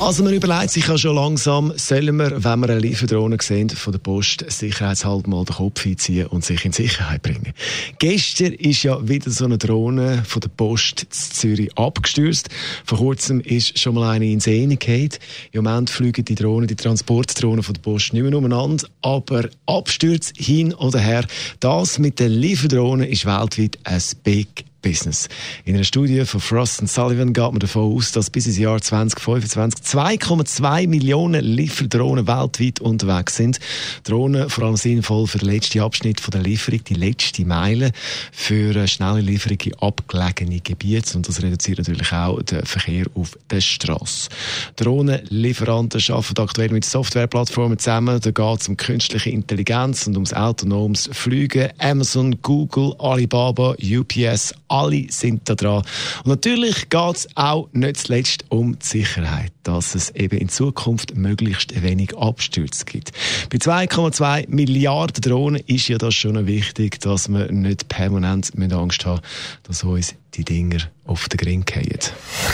also man überlegt sich ja schon langsam, sollen wir, wenn wir eine Lieferdrohne sehen von der Post, sicherheitshalber mal den Kopf einziehen und sich in Sicherheit bringen. Gestern ist ja wieder so eine Drohne von der Post in Zürich abgestürzt. Vor kurzem ist schon mal eine in See gefallen. Im Moment fliegen die Drohnen, die Transportdrohnen von der Post nicht mehr umeinander, aber Abstürze hin oder her, das mit den Lieferdrohnen ist weltweit ein Big Business. In einer Studie von Frost Sullivan geht man davon aus, dass bis ins Jahr 2025 2,2 Millionen Lieferdrohnen weltweit unterwegs sind. Drohnen vor allem sinnvoll für den letzten Abschnitt von der Lieferung, die letzte Meile für schnelle Lieferung in abgelegene Gebiete und das reduziert natürlich auch den Verkehr auf der Straße. Drohnenlieferanten arbeiten aktuell mit Softwareplattformen zusammen. Da geht es um künstliche Intelligenz und ums autonomes Fliegen. Amazon, Google, Alibaba, UPS, alle sind da dran. Und natürlich geht es auch nicht zuletzt um die Sicherheit, dass es eben in Zukunft möglichst wenig Abstürze gibt. Bei 2,2 Milliarden Drohnen ist ja das schon wichtig, dass wir nicht permanent mit Angst haben, dass uns die Dinger auf den Gring fallen.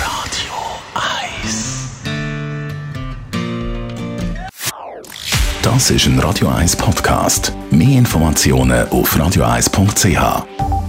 Radio 1 Das ist ein Radio 1 Podcast. Mehr Informationen auf radio1.ch.